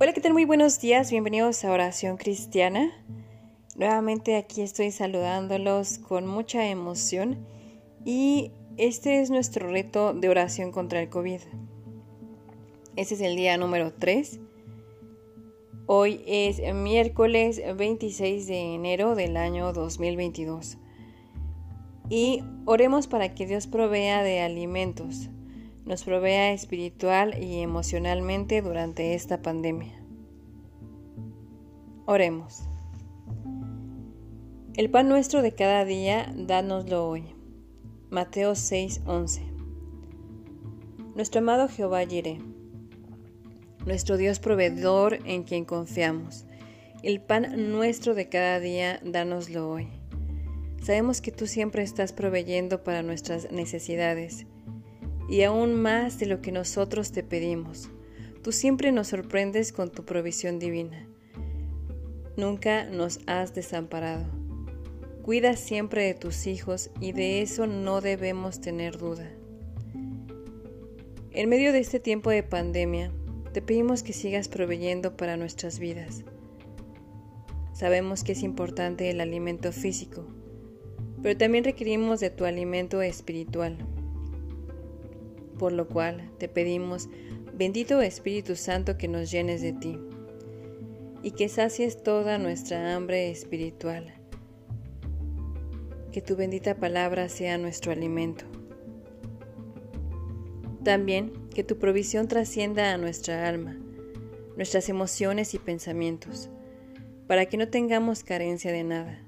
Hola, ¿qué tal? Muy buenos días, bienvenidos a Oración Cristiana. Nuevamente aquí estoy saludándolos con mucha emoción y este es nuestro reto de oración contra el COVID. Este es el día número 3. Hoy es miércoles 26 de enero del año 2022. Y oremos para que Dios provea de alimentos nos provea espiritual y emocionalmente durante esta pandemia. Oremos. El pan nuestro de cada día, dánoslo hoy. Mateo 6:11. Nuestro amado Jehová Jireh, nuestro Dios proveedor en quien confiamos. El pan nuestro de cada día, dánoslo hoy. Sabemos que tú siempre estás proveyendo para nuestras necesidades y aún más de lo que nosotros te pedimos. Tú siempre nos sorprendes con tu provisión divina. Nunca nos has desamparado. Cuida siempre de tus hijos y de eso no debemos tener duda. En medio de este tiempo de pandemia, te pedimos que sigas proveyendo para nuestras vidas. Sabemos que es importante el alimento físico, pero también requerimos de tu alimento espiritual por lo cual te pedimos, bendito Espíritu Santo, que nos llenes de ti y que sacies toda nuestra hambre espiritual. Que tu bendita palabra sea nuestro alimento. También que tu provisión trascienda a nuestra alma, nuestras emociones y pensamientos, para que no tengamos carencia de nada.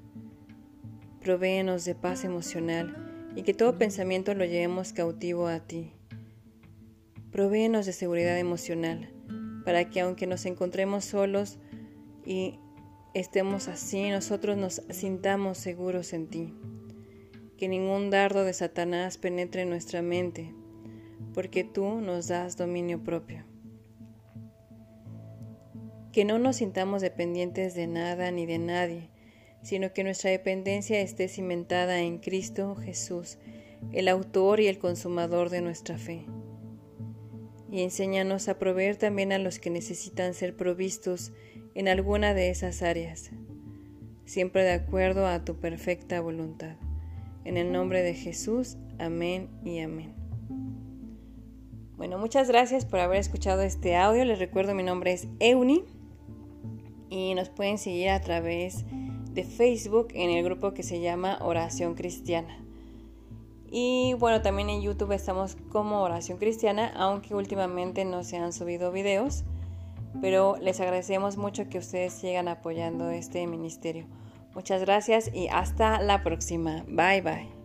Provéenos de paz emocional y que todo pensamiento lo llevemos cautivo a ti Provéenos de seguridad emocional, para que aunque nos encontremos solos y estemos así, nosotros nos sintamos seguros en ti. Que ningún dardo de Satanás penetre en nuestra mente, porque tú nos das dominio propio. Que no nos sintamos dependientes de nada ni de nadie, sino que nuestra dependencia esté cimentada en Cristo Jesús, el autor y el consumador de nuestra fe y enséñanos a proveer también a los que necesitan ser provistos en alguna de esas áreas, siempre de acuerdo a tu perfecta voluntad. En el nombre de Jesús, amén y amén. Bueno, muchas gracias por haber escuchado este audio. Les recuerdo, mi nombre es Euni y nos pueden seguir a través de Facebook en el grupo que se llama Oración Cristiana. Y bueno, también en YouTube estamos como Oración Cristiana, aunque últimamente no se han subido videos, pero les agradecemos mucho que ustedes sigan apoyando este ministerio. Muchas gracias y hasta la próxima. Bye bye.